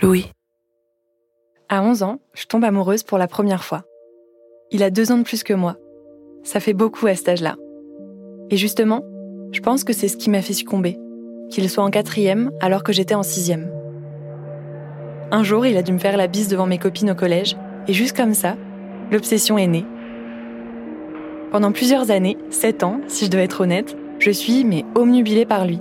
Louis. À 11 ans, je tombe amoureuse pour la première fois. Il a deux ans de plus que moi. Ça fait beaucoup à cet âge-là. Et justement, je pense que c'est ce qui m'a fait succomber, qu'il soit en quatrième alors que j'étais en sixième. Un jour, il a dû me faire la bise devant mes copines au collège, et juste comme ça, l'obsession est née. Pendant plusieurs années, sept ans, si je dois être honnête, je suis mais omnubilée par lui.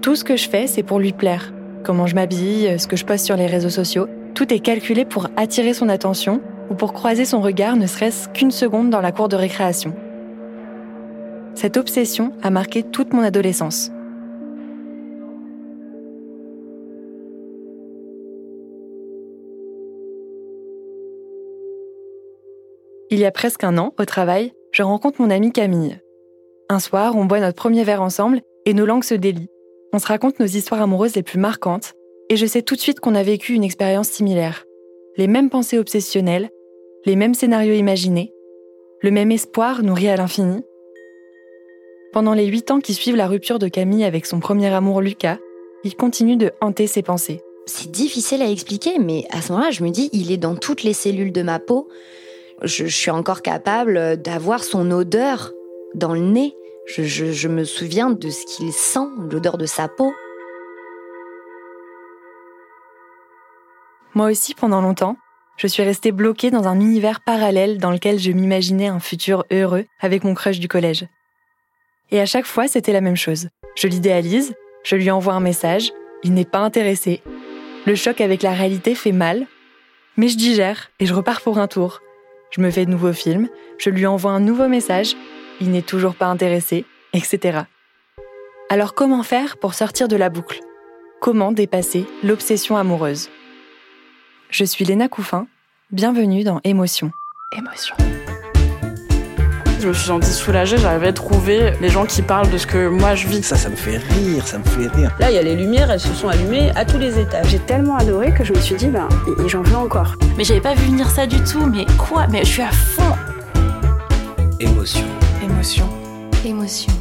Tout ce que je fais, c'est pour lui plaire. Comment je m'habille, ce que je poste sur les réseaux sociaux, tout est calculé pour attirer son attention ou pour croiser son regard ne serait-ce qu'une seconde dans la cour de récréation. Cette obsession a marqué toute mon adolescence. Il y a presque un an, au travail, je rencontre mon amie Camille. Un soir, on boit notre premier verre ensemble et nos langues se délient. On se raconte nos histoires amoureuses les plus marquantes et je sais tout de suite qu'on a vécu une expérience similaire. Les mêmes pensées obsessionnelles, les mêmes scénarios imaginés, le même espoir nourri à l'infini. Pendant les huit ans qui suivent la rupture de Camille avec son premier amour Lucas, il continue de hanter ses pensées. C'est difficile à expliquer, mais à ce moment-là, je me dis, il est dans toutes les cellules de ma peau. Je, suis encore capable d'avoir son odeur dans le nez. Je me souviens de ce qu'il sent, l'odeur de sa peau. Moi aussi, pendant longtemps, je suis restée bloquée dans un univers parallèle dans lequel je m'imaginais un futur heureux avec mon crush du collège. Et à chaque fois, c'était la même chose. Je l'idéalise, je lui envoie un message, il n'est pas intéressé. Le choc avec la réalité fait mal, mais je digère et je repars pour un tour. Je me fais de nouveaux films, je lui envoie un nouveau message, il n'est toujours pas intéressé, etc. Alors comment faire pour sortir de la boucle? Comment dépasser l'obsession amoureuse? Je suis Léna Couffin. Bienvenue dans Émotion. Émotion. Je me suis sentie soulagée, j'arrivais à trouver les gens qui parlent de ce que moi je vis. Ça, ça me fait rire, ça me fait rire. Là, il y a les lumières, elles se sont allumées à tous les étages. J'ai tellement adoré que je me suis dit, ben, j'en veux encore. Mais j'avais pas vu venir ça du tout, mais quoi? Mais je suis à fond Émotion. Émotion. Émotion.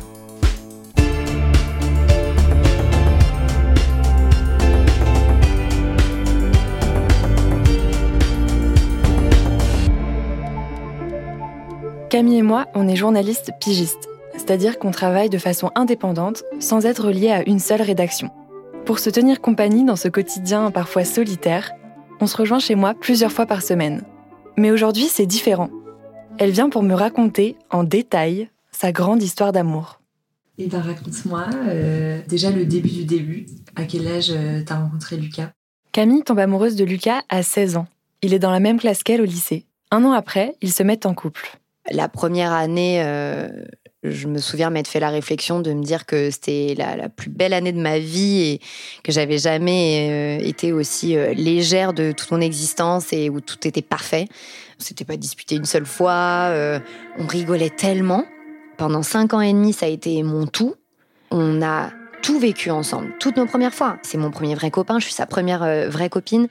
Camille et moi, on est journalistes pigistes, c'est-à-dire qu'on travaille de façon indépendante, sans être liés à une seule rédaction. Pour se tenir compagnie dans ce quotidien parfois solitaire, on se rejoint chez moi plusieurs fois par semaine. Mais aujourd'hui, c'est différent. Elle vient pour me raconter en détail sa grande histoire d'amour. Et ben raconte-moi euh, déjà le début du début. À quel âge euh, t'as rencontré Lucas? Camille tombe amoureuse de Lucas à 16 ans. Il est dans la même classe qu'elle au lycée. Un an après, ils se mettent en couple. La première année, euh, je me souviens m'être fait la réflexion de me dire que c'était la, plus belle année de ma vie et que j'avais jamais euh, été aussi euh, légère de toute mon existence et où tout était parfait. On s'était pas disputé une seule fois, on rigolait tellement. Pendant cinq ans et demi, ça a été mon tout. On a tout vécu ensemble, toutes nos premières fois. C'est mon premier vrai copain, je suis sa première vraie copine.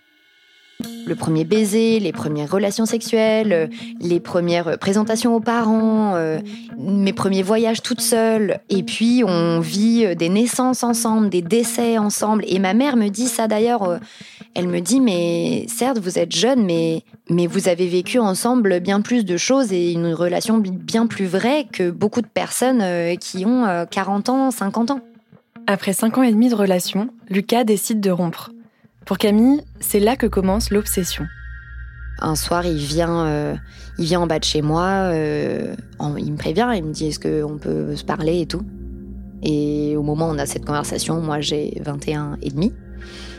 Le premier baiser, les premières relations sexuelles, euh, les premières présentations aux parents, euh, mes premiers voyages toute seule. Et puis on vit euh, des naissances ensemble, des décès ensemble. Et ma mère me dit ça d'ailleurs. Elle me dit mais certes vous êtes jeune mais mais vous avez vécu ensemble bien plus de choses et une relation bien plus vraie que beaucoup de personnes qui ont 40 ans, 50 ans. Après 5 ans et demi de relation, Lucas décide de rompre. Pour Camille, c'est là que commence l'obsession. Un soir, il vient, euh, il vient en bas de chez moi, euh, il me prévient, il me dit est-ce qu'on peut se parler et tout. Et au moment où on a cette conversation, moi j'ai 21 et demi,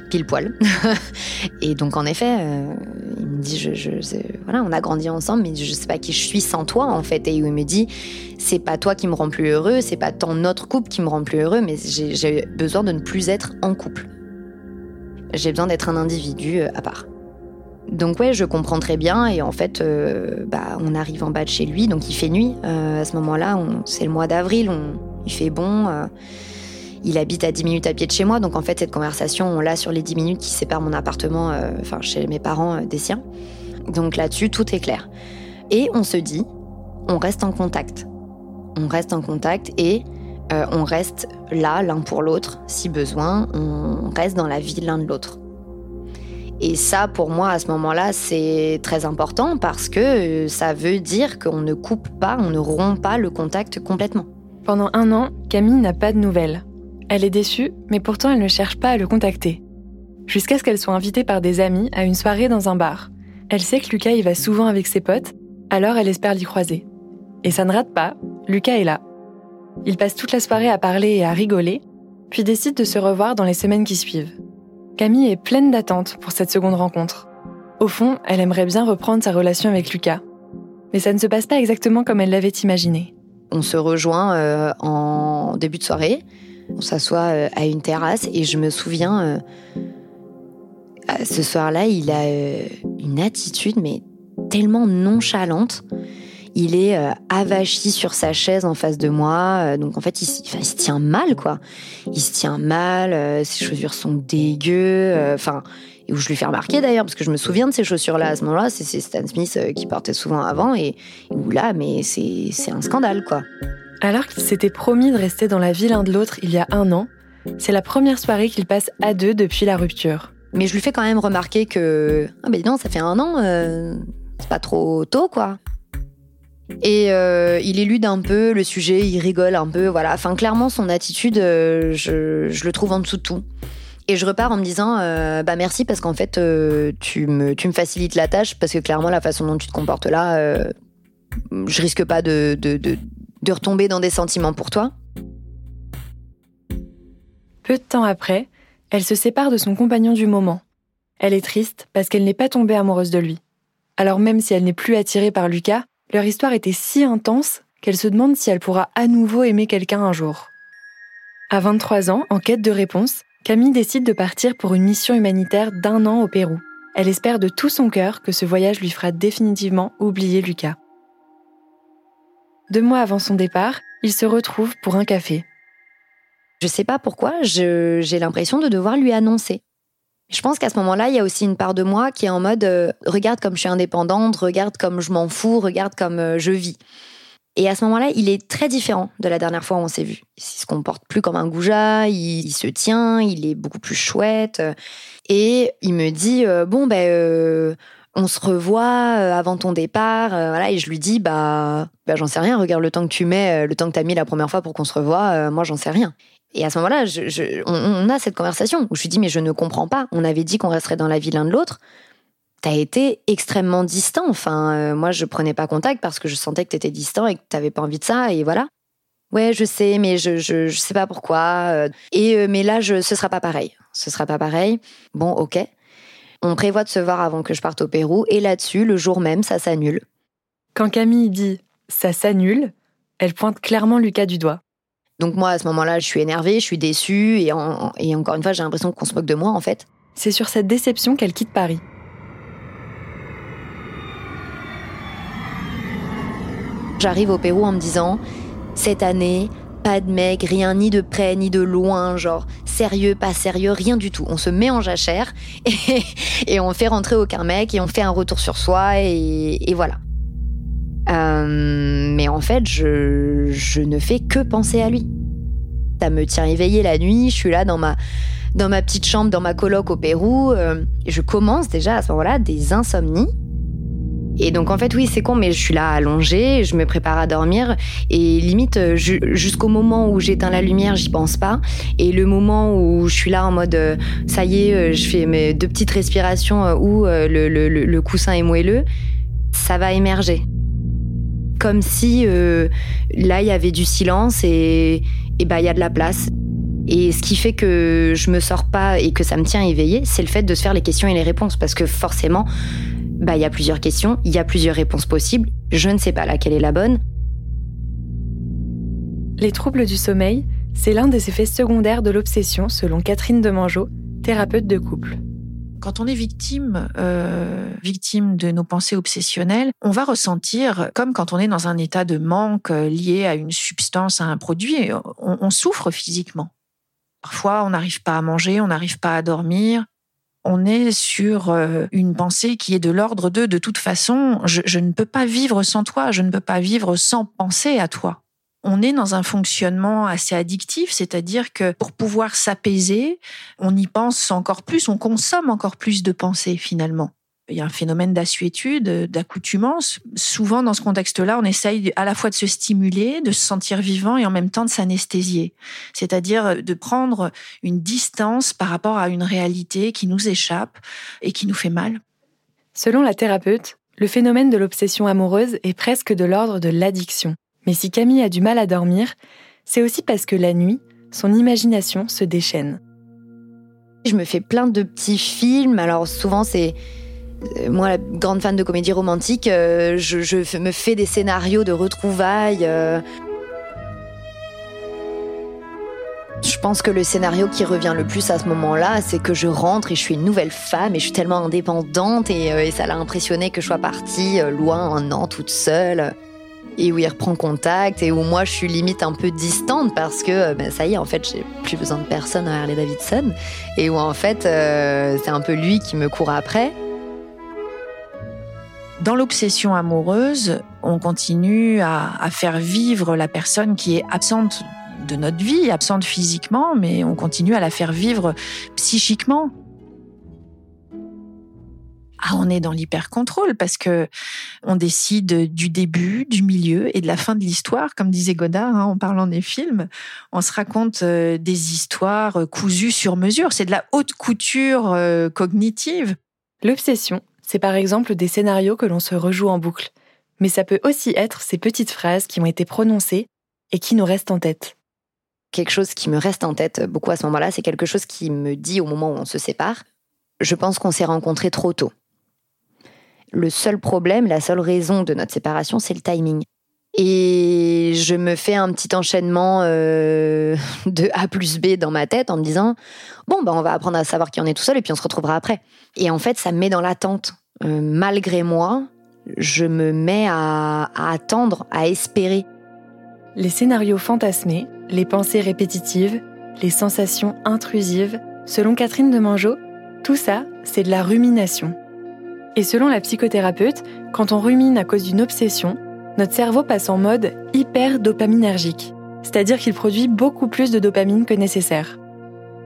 pile poil. et donc en effet, euh, il me dit voilà, on a grandi ensemble, mais je sais pas qui je suis sans toi en fait. Et il me dit c'est pas toi qui me rend plus heureux, c'est pas tant notre couple qui me rend plus heureux, mais j'ai besoin de ne plus être en couple j'ai besoin d'être un individu euh, à part. Donc ouais, je comprends très bien et en fait, euh, bah, on arrive en bas de chez lui, donc il fait nuit. Euh, à ce moment-là, c'est le mois d'avril, il fait bon. il habite à 10 minutes à pied de chez moi, donc en fait, cette conversation, on l'a sur les 10 minutes qui séparent mon appartement, enfin chez mes parents, des siens. Donc là-dessus, tout est clair. Et on se dit, on reste en contact. On reste en contact et euh, on reste là l'un pour l'autre, si besoin, on reste dans la vie l'un de l'autre. Et ça, pour moi, à ce moment-là, c'est très important parce que ça veut dire qu'on ne coupe pas, on ne rompt pas le contact complètement. Pendant un an, Camille n'a pas de nouvelles. Elle est déçue, mais pourtant elle ne cherche pas à le contacter. Jusqu'à ce qu'elle soit invitée par des amis à une soirée dans un bar. Elle sait que Lucas y va souvent avec ses potes, alors elle espère l'y croiser. Et ça ne rate pas, Lucas est là. Ils passent toute la soirée à parler et à rigoler, puis décident de se revoir dans les semaines qui suivent. Camille est pleine d'attentes pour cette seconde rencontre. Au fond, elle aimerait bien reprendre sa relation avec Lucas. Mais ça ne se passe pas exactement comme elle l'avait imaginé. On se rejoint euh, en début de soirée, on s'assoit euh, à une terrasse et je me souviens, euh, ce soir-là, il a une attitude mais tellement nonchalante il est euh, avachi sur sa chaise en face de moi. Euh, donc en fait, il, se tient mal, quoi. Il se tient mal, euh, ses chaussures sont dégueu. Enfin, où je lui fais remarquer d'ailleurs, parce que je me souviens de ces chaussures-là à ce moment-là, c'est Stan Smith qui portait souvent avant, et où là, mais c'est un scandale, quoi. Alors qu'ils s'étaient promis de rester dans la vie l'un de l'autre il y a un an, c'est la première soirée qu'ils passent à deux depuis la rupture. Mais je lui fais quand même remarquer que, ah ben non, ça fait un an, c'est pas trop tôt, quoi. Et euh, il élude un peu le sujet, il rigole un peu, voilà. Enfin, clairement, son attitude, euh, je, le trouve en dessous de tout. Et je repars en me disant, euh, bah merci parce qu'en fait, tu, me, tu me facilites la tâche parce que clairement, la façon dont tu te comportes là, je risque pas de, de, de, de retomber dans des sentiments pour toi. Peu de temps après, elle se sépare de son compagnon du moment. Elle est triste parce qu'elle n'est pas tombée amoureuse de lui. Alors même si elle n'est plus attirée par Lucas, leur histoire était si intense qu'elle se demande si elle pourra à nouveau aimer quelqu'un un jour. À 23 ans, en quête de réponse, Camille décide de partir pour une mission humanitaire d'un an au Pérou. Elle espère de tout son cœur que ce voyage lui fera définitivement oublier Lucas. Deux mois avant son départ, ils se retrouvent pour un café. Je sais pas pourquoi, j'ai l'impression de devoir lui annoncer. Je pense qu'à ce moment-là, il y a aussi une part de moi qui est en mode euh, regarde comme je suis indépendante, regarde comme je m'en fous, regarde comme euh, je vis. Et à ce moment-là, il est très différent de la dernière fois où on s'est vu. Il se comporte plus comme un goujat, il, se tient, il est beaucoup plus chouette. Et il me dit euh, bon ben on se revoit avant ton départ. Et je lui dis bah, bah j'en sais rien. Regarde le temps que tu mets, le temps que t'as mis la première fois pour qu'on se revoie. moi j'en sais rien. Et à ce moment-là, on, a cette conversation où je lui dis mais je ne comprends pas. On avait dit qu'on resterait dans la vie l'un de l'autre. T'as été extrêmement distant. Enfin, euh, moi, je prenais pas contact parce que je sentais que t'étais distant et que t'avais pas envie de ça. Et voilà. Ouais, je sais, mais je, je, sais pas pourquoi. Euh. Et euh, mais là, je, ce sera pas pareil. Ce sera pas pareil. Bon, ok. On prévoit de se voir avant que je parte au Pérou. Et là-dessus, le jour même, ça s'annule. Quand Camille dit ça s'annule, elle pointe clairement Lucas du doigt. Donc moi, à ce moment-là, je suis énervée, je suis déçue, et, encore une fois, j'ai l'impression qu'on se moque de moi, en fait. C'est sur cette déception qu'elle quitte Paris. J'arrive au Pérou en me disant, cette année, pas de mec, rien ni de près ni de loin, genre sérieux, pas sérieux, rien du tout. On se met en jachère et, et on fait rentrer aucun mec et on fait un retour sur soi et voilà. Euh, mais en fait, je, ne fais que penser à lui. Ça me tient éveillée la nuit, je suis là dans ma, dans ma petite chambre, dans ma coloc au Pérou. Euh, je commence déjà à ce moment-là des insomnies. Et donc en fait oui c'est con mais je suis là allongée, je me prépare à dormir et limite euh, jusqu'au moment où j'éteins la lumière j'y pense pas et le moment où je suis là en mode ça y est je fais mes deux petites respirations où le, le coussin est moelleux ça va émerger comme si euh, là il y avait du silence et bah il y a de la place. Et ce qui fait que je me sors pas et que ça me tient éveillée, c'est le fait de se faire les questions et les réponses parce que forcément bah il y a plusieurs questions, il y a plusieurs réponses possibles, je ne sais pas laquelle est la bonne. Les troubles du sommeil, c'est l'un des effets secondaires de l'obsession selon Catherine Demangeau, thérapeute de couple. Quand on est victime, euh, victime de nos pensées obsessionnelles, on va ressentir, comme quand on est dans un état de manque euh, lié à une substance, à un produit, on, souffre physiquement. Parfois, on n'arrive pas à manger, on n'arrive pas à dormir. On est sur euh, une pensée qui est de l'ordre de de toute façon, je ne peux pas vivre sans toi, je ne peux pas vivre sans penser à toi. On est dans un fonctionnement assez addictif, c'est-à-dire que pour pouvoir s'apaiser, on y pense encore plus, on consomme encore plus de pensées finalement. Il y a un phénomène d'assuétude, d'accoutumance. Souvent, dans ce contexte-là, on essaye à la fois de se stimuler, de se sentir vivant et en même temps de s'anesthésier. C'est-à-dire de prendre une distance par rapport à une réalité qui nous échappe et qui nous fait mal. Selon la thérapeute, le phénomène de l'obsession amoureuse est presque de l'ordre de l'addiction. Mais si Camille a du mal à dormir, c'est aussi parce que la nuit, son imagination se déchaîne. Je me fais plein de petits films, alors souvent c'est... Euh, moi, grande fan de comédie romantique, euh, je, me fais des scénarios de retrouvailles. Euh. Je pense que le scénario qui revient le plus à ce moment-là, c'est que je rentre et je suis une nouvelle femme et je suis tellement indépendante et, et ça l'a impressionné que je sois partie loin un an toute seule et où il reprend contact et où moi je suis limite un peu distante parce que euh, ben, ça y est en fait j'ai plus besoin de personne à Harley Davidson et où en fait euh, c'est un peu lui qui me court après. Dans l'obsession amoureuse, on continue à, à faire vivre la personne qui est absente de notre vie, absente physiquement, mais on continue à la faire vivre psychiquement ah, on est dans l'hyper-contrôle parce que on décide du début, du milieu et de la fin de l'histoire, comme disait Godard hein, en parlant des films. On se raconte euh, des histoires euh, cousues sur mesure. C'est de la haute couture euh, cognitive. L'obsession, c'est par exemple des scénarios que l'on se rejoue en boucle. Mais ça peut aussi être ces petites phrases qui ont été prononcées et qui nous restent en tête. Quelque chose qui me reste en tête beaucoup à ce moment-là, c'est quelque chose qui me dit au moment où on se sépare. Je pense qu'on s'est rencontrés trop tôt. Le seul problème, la seule raison de notre séparation, c'est le timing. Et je me fais un petit enchaînement euh, de A plus B dans ma tête en me disant bon bah on va apprendre à savoir qui en est tout seul et puis on se retrouvera après. Et en fait ça me met dans l'attente. Euh, malgré moi, je me mets à, à attendre, à espérer. Les scénarios fantasmés, les pensées répétitives, les sensations intrusives, selon Catherine de Mangeau, tout ça, c'est de la rumination. Et selon la psychothérapeute, quand on rumine à cause d'une obsession, notre cerveau passe en mode hyper dopaminergique, c'est-à-dire qu'il produit beaucoup plus de dopamine que nécessaire.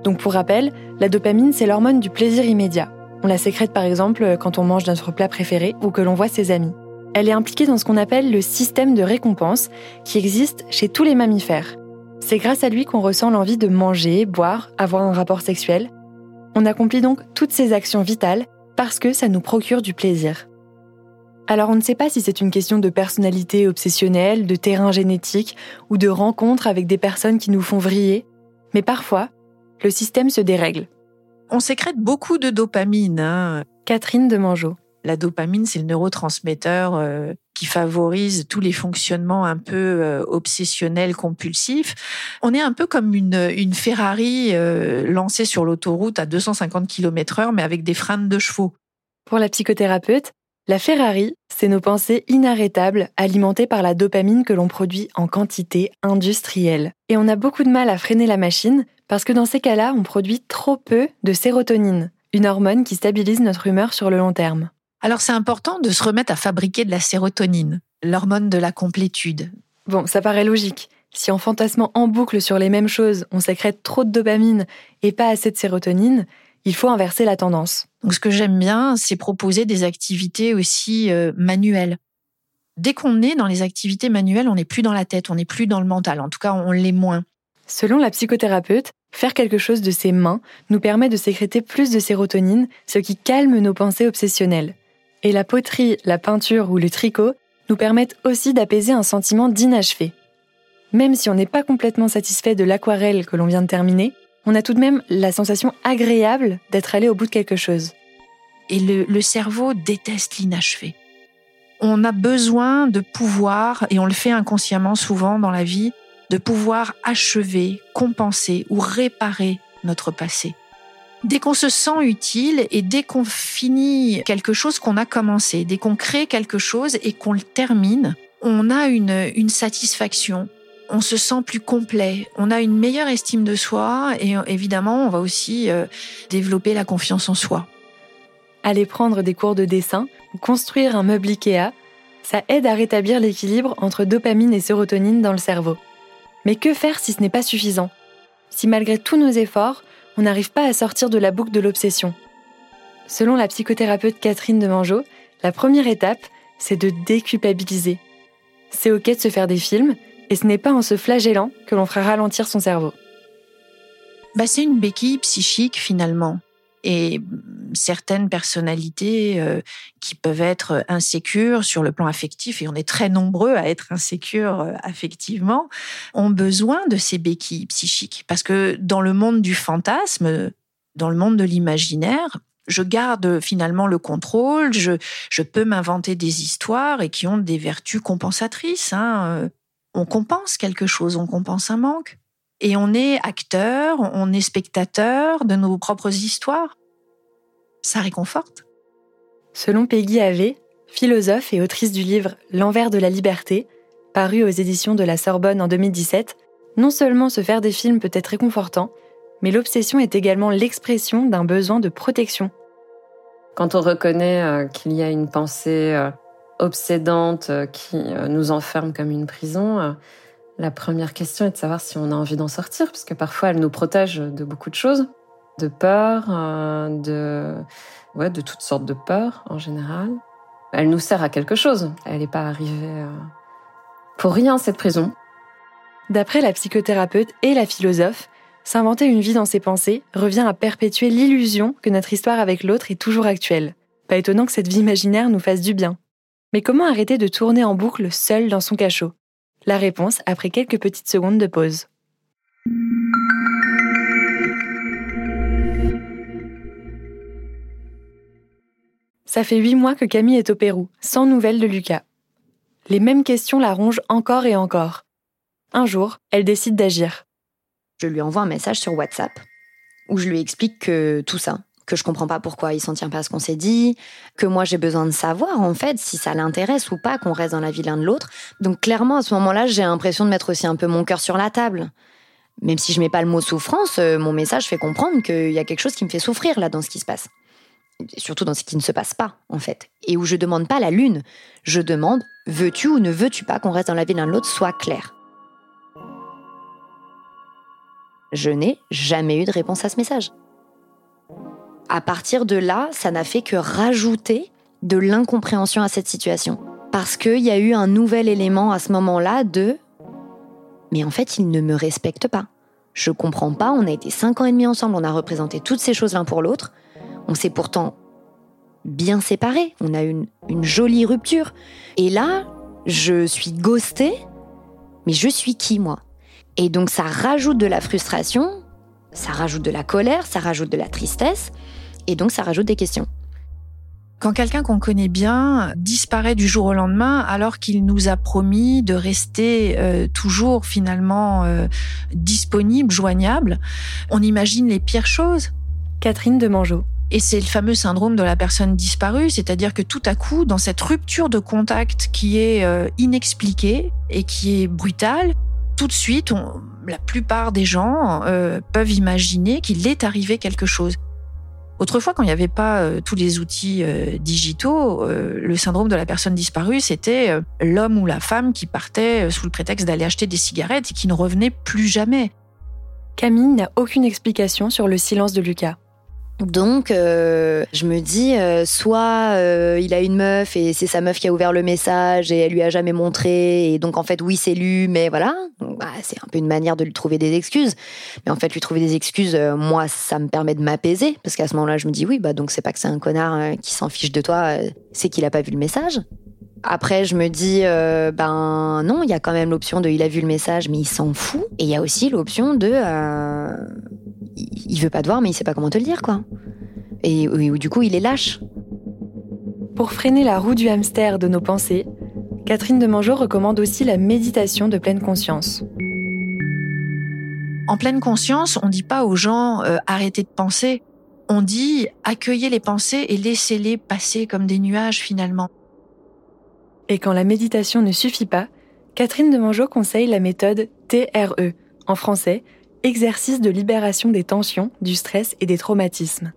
Donc pour rappel, la dopamine, c'est l'hormone du plaisir immédiat. On la sécrète par exemple quand on mange notre plat préféré ou que l'on voit ses amis. Elle est impliquée dans ce qu'on appelle le système de récompense qui existe chez tous les mammifères. C'est grâce à lui qu'on ressent l'envie de manger, boire, avoir un rapport sexuel. On accomplit donc toutes ces actions vitales parce que ça nous procure du plaisir. Alors on ne sait pas si c'est une question de personnalité obsessionnelle, de terrain génétique ou de rencontre avec des personnes qui nous font vriller, mais parfois, le système se dérègle. On sécrète beaucoup de dopamine. Hein. Catherine de Mangeau. La dopamine, c'est le neurotransmetteur euh, qui favorise tous les fonctionnements un peu euh, obsessionnels, compulsifs. On est un peu comme une, Ferrari euh, lancée sur l'autoroute à 250 km/h, mais avec des freins de chevaux. Pour la psychothérapeute, la Ferrari, c'est nos pensées inarrêtables alimentées par la dopamine que l'on produit en quantité industrielle. Et on a beaucoup de mal à freiner la machine parce que dans ces cas-là, on produit trop peu de sérotonine, une hormone qui stabilise notre humeur sur le long terme. Alors c'est important de se remettre à fabriquer de la sérotonine, l'hormone de la complétude. Bon, ça paraît logique. Si en fantasmant en boucle sur les mêmes choses, on sécrète trop de dopamine et pas assez de sérotonine, il faut inverser la tendance. Donc ce que j'aime bien, c'est proposer des activités aussi euh, manuelles. Dès qu'on est dans les activités manuelles, on n'est plus dans la tête, on n'est plus dans le mental. En tout cas, on l'est moins. Selon la psychothérapeute, faire quelque chose de ses mains nous permet de sécréter plus de sérotonine, ce qui calme nos pensées obsessionnelles. Et la poterie, la peinture ou le tricot nous permettent aussi d'apaiser un sentiment d'inachevé. Même si on n'est pas complètement satisfait de l'aquarelle que l'on vient de terminer, on a tout de même la sensation agréable d'être allé au bout de quelque chose. Et le, cerveau déteste l'inachevé. On a besoin de pouvoir, et on le fait inconsciemment souvent dans la vie, de pouvoir achever, compenser ou réparer notre passé. Dès qu'on se sent utile et dès qu'on finit quelque chose qu'on a commencé, dès qu'on crée quelque chose et qu'on le termine, on a une, satisfaction, on se sent plus complet, on a une meilleure estime de soi et évidemment on va aussi euh, développer la confiance en soi. Aller prendre des cours de dessin construire un meuble Ikea, Ça aide à rétablir l'équilibre entre dopamine et sérotonine dans le cerveau. Mais que faire si ce n'est pas suffisant? Si malgré tous nos efforts, on n'arrive pas à sortir de la boucle de l'obsession Selon la psychothérapeute Catherine de Mangeau, la première étape, c'est de déculpabiliser. C'est ok de se faire des films, et ce n'est pas en se flagellant que l'on fera ralentir son cerveau. Bah, c'est une béquille psychique finalement. Et certaines personnalités euh, qui peuvent être insécures sur le plan affectif, et on est très nombreux à être insécures euh, affectivement, ont besoin de ces béquilles psychiques. Parce que dans le monde du fantasme, dans le monde de l'imaginaire, je garde finalement le contrôle, je, peux m'inventer des histoires et qui ont des vertus compensatrices. Hein. On compense quelque chose, on compense un manque. Et on est acteur, on est spectateur de nos propres histoires. Ça réconforte. Selon Peggy Ave, philosophe et autrice du livre L'envers de la liberté, paru aux éditions de la Sorbonne en 2017, non seulement se faire des films peut être réconfortant, mais l'obsession est également l'expression d'un besoin de protection. Quand on reconnaît euh, qu'il y a une pensée euh, obsédante euh, qui nous enferme comme une prison, la première question est de savoir si on a envie d'en sortir, puisque parfois elle nous protège de beaucoup de choses, de peur, de, ouais, de toutes sortes de peurs en général. Elle nous sert à quelque chose. Elle n'est pas arrivée pour rien cette prison. D'après la psychothérapeute et la philosophe, S'inventer une vie dans ses pensées revient à perpétuer l'illusion que notre histoire avec l'autre est toujours actuelle. Pas étonnant que cette vie imaginaire nous fasse du bien. Mais comment arrêter de tourner en boucle seul dans son cachot? La réponse après quelques petites secondes de pause. Ça fait huit mois que Camille est au Pérou, sans nouvelles de Lucas. Les mêmes questions la rongent encore et encore. Un jour, elle décide d'agir. Je lui envoie un message sur WhatsApp où je lui explique que tout ça, que je comprends pas pourquoi il s'en tient pas à ce qu'on s'est dit, que moi j'ai besoin de savoir en fait si ça l'intéresse ou pas qu'on reste dans la vie l'un de l'autre. Donc clairement à ce moment-là, j'ai l'impression de mettre aussi un peu mon cœur sur la table. Même si je mets pas le mot souffrance, euh, mon message fait comprendre qu'il y a quelque chose qui me fait souffrir là dans ce qui se passe. surtout dans ce qui ne se passe pas en fait. Et où je demande pas la lune, je demande veux-tu ou ne veux-tu pas qu'on reste dans la vie l'un de l'autre, soit clair. Je n'ai jamais eu de réponse à ce message. À partir de là, ça n'a fait que rajouter de l'incompréhension à cette situation. Parce qu'il y a eu un nouvel élément à ce moment-là de Mais en fait, il ne me respecte pas. Je comprends pas, on a été cinq ans et demi ensemble, on a représenté toutes ces choses l'un pour l'autre. On s'est pourtant bien séparés, on a eu une, une jolie rupture. Et là, je suis ghostée, mais je suis qui moi? Et donc ça rajoute de la frustration, ça rajoute de la colère, ça rajoute de la tristesse, et donc ça rajoute des questions. Quand quelqu'un qu'on connaît bien disparaît du jour au lendemain alors qu'il nous a promis de rester euh, toujours finalement euh, disponible, joignable, on imagine les pires choses. Catherine de Mangeau. Et c'est le fameux syndrome de la personne disparue, c'est-à-dire que tout à coup, dans cette rupture de contact qui est euh, inexpliquée et qui est brutale, tout de suite, la plupart des gens euh, peuvent imaginer qu'il est arrivé quelque chose. Autrefois, quand il n'y avait pas euh, tous les outils euh, digitaux, le syndrome de la personne disparue, c'était l'homme ou la femme qui partait sous le prétexte d'aller acheter des cigarettes et qui ne revenait plus jamais. Camille n'a aucune explication sur le silence de Lucas. Donc, euh, je me dis, euh, soit euh, il a une meuf et c'est sa meuf qui a ouvert le message et elle lui a jamais montré, et donc en fait, oui, c'est lu, mais voilà. Bah, c'est un peu une manière de lui trouver des excuses. Mais en fait, lui trouver des excuses, moi, ça me permet de m'apaiser, parce qu'à ce moment-là, je me dis, oui, bah donc c'est pas que c'est un connard qui s'en fiche de toi, c'est qu'il a pas vu le message. Après, je me dis, ben non, il y a quand même l'option de il a vu le message, mais il s'en fout. Et il y a aussi l'option de il veut pas te voir, mais il sait pas comment te le dire, quoi. Et, du coup, il est lâche. Pour freiner la roue du hamster de nos pensées, Catherine de Mangeau recommande aussi la méditation de pleine conscience. En pleine conscience, on dit pas aux gens euh, arrêtez de penser. On dit accueillez les pensées et laissez-les passer comme des nuages finalement. Et quand la méditation ne suffit pas, Catherine de Mangeau conseille la méthode TRE, en français, exercice de libération des tensions, du stress et des traumatismes.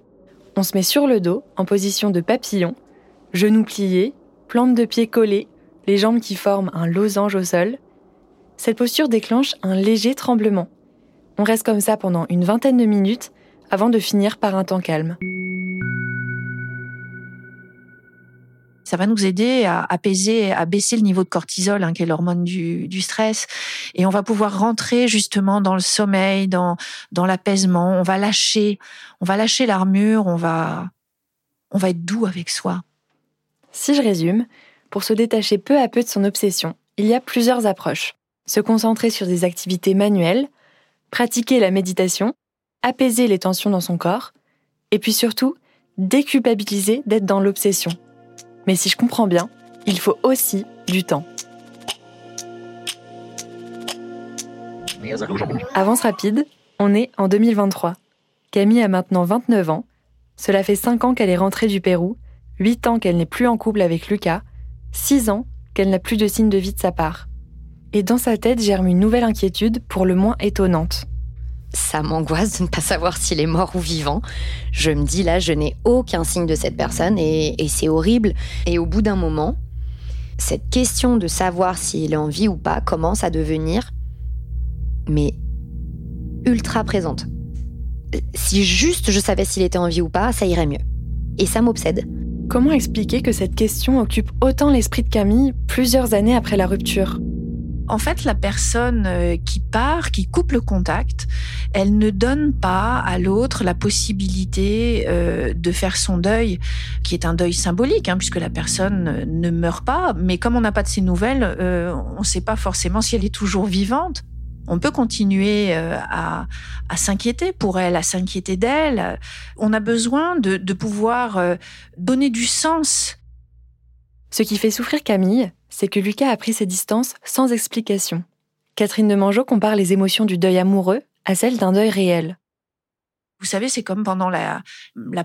On se met sur le dos, en position de papillon, genoux pliés, plantes de pieds collées, les jambes qui forment un losange au sol. Cette posture déclenche un léger tremblement. On reste comme ça pendant une vingtaine de minutes avant de finir par un temps calme. Ça va nous aider à apaiser, à baisser le niveau de cortisol, hein, qui est l'hormone du, stress. Et on va pouvoir rentrer justement dans le sommeil, dans, dans l'apaisement. On va lâcher, on va lâcher l'armure, on va, on va être doux avec soi. Si je résume, pour se détacher peu à peu de son obsession, il y a plusieurs approches. Se concentrer sur des activités manuelles, pratiquer la méditation, apaiser les tensions dans son corps, et puis surtout, déculpabiliser d'être dans l'obsession. Mais si je comprends bien, il faut aussi du temps. Avance rapide, on est en 2023. Camille a maintenant 29 ans. Cela fait 5 ans qu'elle est rentrée du Pérou, 8 ans qu'elle n'est plus en couple avec Lucas, 6 ans qu'elle n'a plus de signe de vie de sa part. Et dans sa tête germe une nouvelle inquiétude pour le moins étonnante ça m'angoisse de ne pas savoir s'il est mort ou vivant. Je me dis là, je n'ai aucun signe de cette personne et, c'est horrible. Et au bout d'un moment, cette question de savoir s'il est en vie ou pas commence à devenir, mais ultra présente. Si juste je savais s'il était en vie ou pas, ça irait mieux. Et ça m'obsède. Comment expliquer que cette question occupe autant l'esprit de Camille plusieurs années après la rupture? En fait, la personne euh, qui part, qui coupe le contact, elle ne donne pas à l'autre la possibilité euh, de faire son deuil, qui est un deuil symbolique, hein, puisque la personne ne meurt pas. Mais comme on n'a pas de ses nouvelles, euh, on ne sait pas forcément si elle est toujours vivante. On peut continuer à, s'inquiéter pour elle, à s'inquiéter d'elle. On a besoin de pouvoir donner du sens. Ce qui fait souffrir Camille, c'est que Lucas a pris ses distances sans explication. Catherine de Mangeot compare les émotions du deuil amoureux à celles d'un deuil réel. Vous savez, c'est comme pendant la,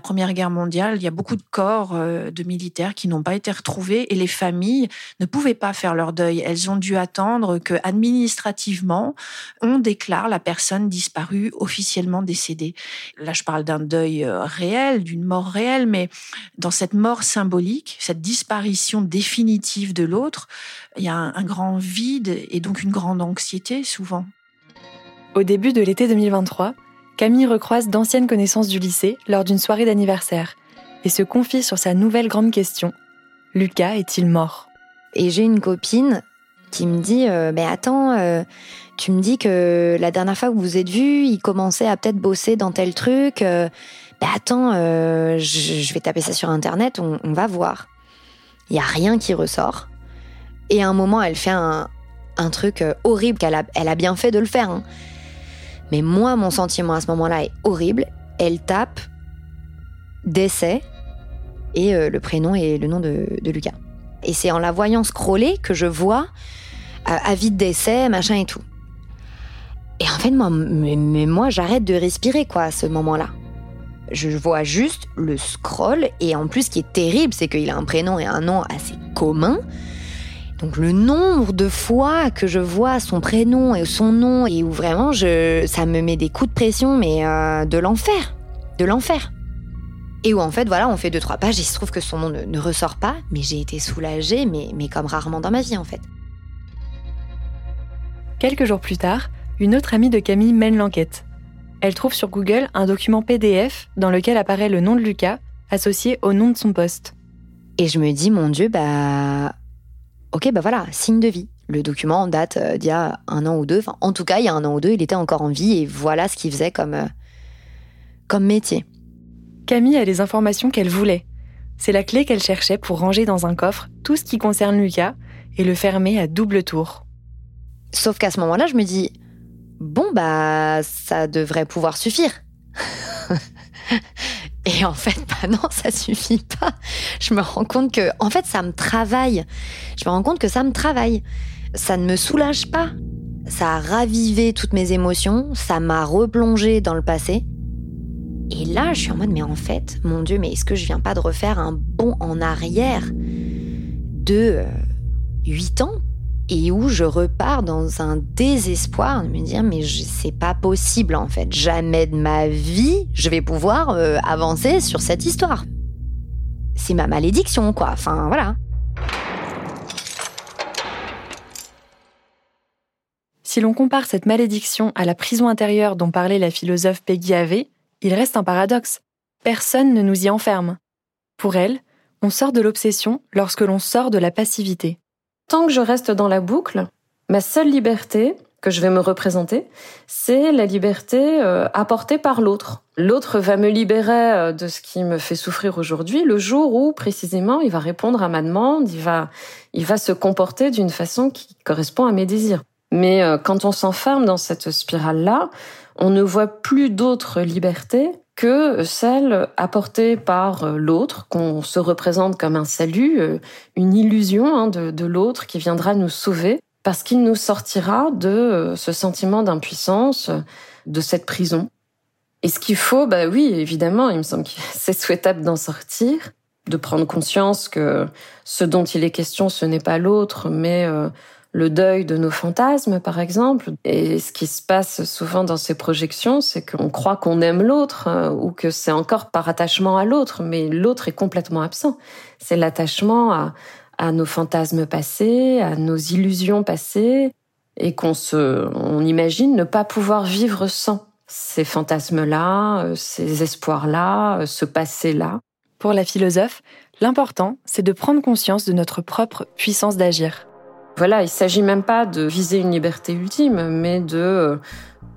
Première Guerre mondiale, il y a beaucoup de corps euh, de militaires qui n'ont pas été retrouvés et les familles ne pouvaient pas faire leur deuil. Elles ont dû attendre que, administrativement, on déclare la personne disparue officiellement décédée. Là, je parle d'un deuil euh, réel, d'une mort réelle, mais dans cette mort symbolique, cette disparition définitive de l'autre, il y a un grand vide et donc une grande anxiété souvent. Au début de l'été 2023, Camille recroise d'anciennes connaissances du lycée lors d'une soirée d'anniversaire et se confie sur sa nouvelle grande question. Lucas est-il mort? Et j'ai une copine qui me dit euh, Mais attends, euh, tu me dis que la dernière fois que vous vous êtes vus, il commençait à peut-être bosser dans tel truc. Euh, attends, je, vais taper ça sur internet, on, va voir. Il y a rien qui ressort. Et à un moment, elle fait un, truc horrible qu'elle a, elle a bien fait de le faire. Hein. Mais moi, mon sentiment à ce moment-là est horrible. Elle tape décès et euh, le prénom et le nom de, Lucas. Et c'est en la voyant scroller que je vois euh, avis de décès, machin et tout. Et en fait, moi, mais, moi, j'arrête de respirer, quoi, à ce moment-là. Je vois juste le scroll, et en plus, ce qui est terrible, c'est qu'il a un prénom et un nom assez communs. Donc le nombre de fois que je vois son prénom et son nom et où vraiment je, ça me met des coups de pression, mais euh, de l'enfer, de l'enfer. Et où en fait voilà, on fait deux trois pages et il se trouve que son nom ne, ressort pas, mais j'ai été soulagée, mais, mais comme rarement dans ma vie en fait. Quelques jours plus tard, une autre amie de Camille mène l'enquête. Elle trouve sur Google un document PDF dans lequel apparaît le nom de Lucas associé au nom de son poste. Et je me dis, mon Dieu, bah ok, bah voilà, signe de vie. Le document date euh, d'il y a un an ou deux. Enfin, en tout cas, il y a un an ou deux, il était encore en vie et voilà ce qu'il faisait comme, euh, comme métier. Camille a les informations qu'elle voulait. C'est la clé qu'elle cherchait pour ranger dans un coffre tout ce qui concerne Lucas et le fermer à double tour. Sauf qu'à ce moment-là, je me dis, bon, bah, ça devrait pouvoir suffire. Et en fait, bah non, ça suffit pas. Je me rends compte que, en fait, ça me travaille. Je me rends compte que ça me travaille. Ça ne me soulage pas. Ça a ravivé toutes mes émotions. Ça m'a replongé dans le passé. Et là, je suis en mode, mais en fait, mon Dieu, mais est-ce que je viens pas de refaire un bond en arrière de 8 euh, ans? et où je repars dans un désespoir de me dire mais c'est pas possible en fait, jamais de ma vie je vais pouvoir euh, avancer sur cette histoire. C'est ma malédiction quoi, enfin voilà. Si l'on compare cette malédiction à la prison intérieure dont parlait la philosophe Peggy Ave, il reste un paradoxe. Personne ne nous y enferme. Pour elle, on sort de l'obsession lorsque l'on sort de la passivité. Tant que je reste dans la boucle, ma seule liberté, que je vais me représenter, c'est la liberté euh, apportée par l'autre. L'autre va me libérer euh, de ce qui me fait souffrir aujourd'hui le jour où précisément il va répondre à ma demande, il va, il va se comporter d'une façon qui correspond à mes désirs. Mais euh, quand on s'enferme dans cette spirale-là, on ne voit plus d'autre liberté que celle apportée par l'autre, qu'on se représente comme un salut, une illusion hein, de, de l'autre qui viendra nous sauver parce qu'il nous sortira de euh, ce sentiment d'impuissance, de cette prison. Et ce qu'il faut, bah oui, évidemment, il me semble que c'est souhaitable d'en sortir, de prendre conscience que ce dont il est question, ce n'est pas l'autre, mais euh, le deuil de nos fantasmes, par exemple. Et ce qui se passe souvent dans ces projections, c'est qu'on croit qu'on aime l'autre euh, ou que c'est encore par attachement à l'autre, mais l'autre est complètement absent. C'est l'attachement à, à nos fantasmes passés, à nos illusions passées, et qu'on se, on imagine ne pas pouvoir vivre sans ces fantasmes-là, euh, ces espoirs-là, euh, ce passé-là. Pour la philosophe, l'important, c'est de prendre conscience de notre propre puissance d'agir. Voilà, il s'agit même pas de viser une liberté ultime, mais de euh,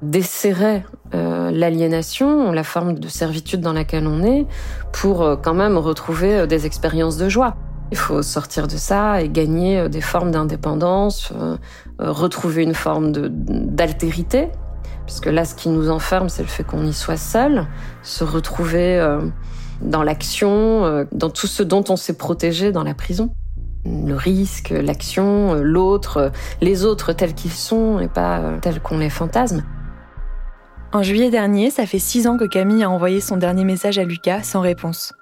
desserrer l'aliénation, la forme de servitude dans laquelle on est, pour quand même retrouver des expériences de joie. Il faut sortir de ça et gagner euh, des formes d'indépendance, euh, euh, retrouver une forme d'altérité, puisque là, ce qui nous enferme, c'est le fait qu'on y soit seul, se retrouver dans l'action, dans tout ce dont on s'est protégé dans la prison. Le risque, l'action, l'autre, les autres tels qu'ils sont et pas tels qu'on les fantasme. En juillet dernier, ça fait six ans que Camille a envoyé son dernier message à Lucas sans réponse.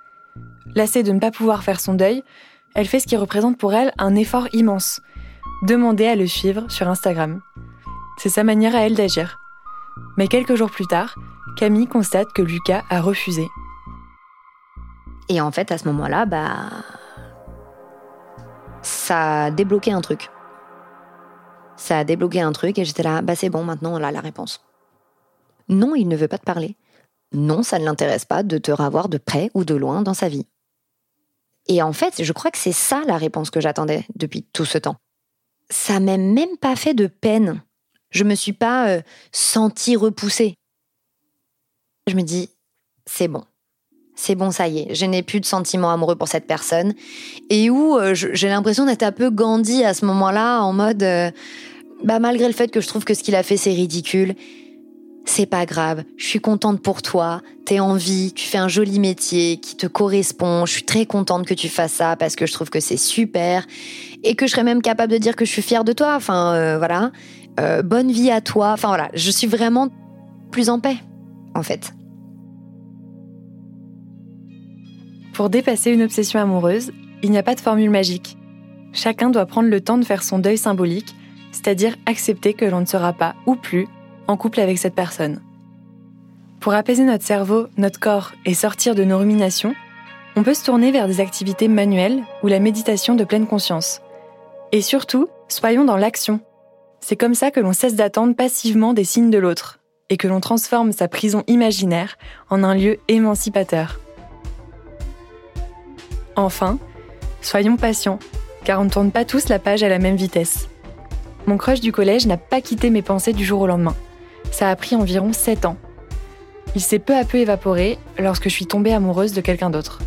Lassée de ne pas pouvoir faire son deuil, elle fait ce qui représente pour elle un effort immense. Demander à le suivre sur Instagram. C'est sa manière à elle d'agir. Mais quelques jours plus tard, Camille constate que Lucas a refusé. Et en fait, à ce moment-là, bah. Ça a débloqué un truc. Ça a débloqué un truc et j'étais là, bah c'est bon, maintenant on a la réponse. Non, il ne veut pas te parler. Non, ça ne l'intéresse pas de te revoir de près ou de loin dans sa vie. Et en fait, je crois que c'est ça la réponse que j'attendais depuis tout ce temps. Ça m'a même pas fait de peine. Je me suis pas euh, sentie repoussée. Je me dis, c'est bon. C'est bon, ça y est, je n'ai plus de sentiments amoureux pour cette personne. Et où euh, j'ai l'impression d'être un peu Gandhi à ce moment-là, en mode, euh, bah, malgré le fait que je trouve que ce qu'il a fait, c'est ridicule, c'est pas grave, je suis contente pour toi, t'es en vie, tu fais un joli métier qui te correspond, je suis très contente que tu fasses ça parce que je trouve que c'est super et que je serais même capable de dire que je suis fière de toi, enfin euh, voilà, bonne vie à toi, enfin voilà, je suis vraiment plus en paix en fait. Pour dépasser une obsession amoureuse, il n'y a pas de formule magique. Chacun doit prendre le temps de faire son deuil symbolique, c'est-à-dire accepter que l'on ne sera pas ou plus en couple avec cette personne. Pour apaiser notre cerveau, notre corps et sortir de nos ruminations, on peut se tourner vers des activités manuelles ou la méditation de pleine conscience. Et surtout, soyons dans l'action. C'est comme ça que l'on cesse d'attendre passivement des signes de l'autre et que l'on transforme sa prison imaginaire en un lieu émancipateur. Enfin, soyons patients, car on ne tourne pas tous la page à la même vitesse. Mon crush du collège n'a pas quitté mes pensées du jour au lendemain ça a pris environ 7 ans. Il s'est peu à peu évaporé lorsque je suis tombée amoureuse de quelqu'un d'autre.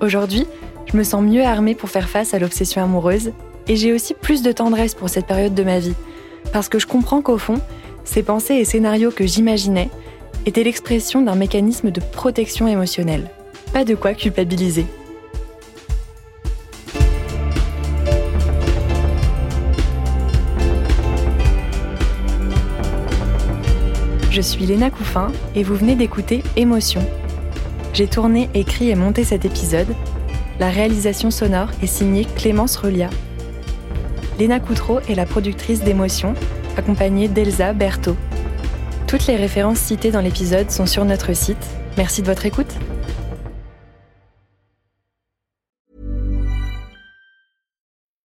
Aujourd'hui, je me sens mieux armée pour faire face à l'obsession amoureuse et j'ai aussi plus de tendresse pour cette période de ma vie, parce que je comprends qu'au fond, ces pensées et scénarios que j'imaginais étaient l'expression d'un mécanisme de protection émotionnelle. Pas de quoi culpabiliser. Je suis Léna Couffin et vous venez d'écouter Émotion. J'ai tourné, écrit et monté cet épisode. La réalisation sonore est signée Clémence Relia. Léna Coutreau est la productrice d'Émotion, accompagnée d'Elsa Berthaud. Toutes les références citées dans l'épisode sont sur notre site. Merci de votre écoute.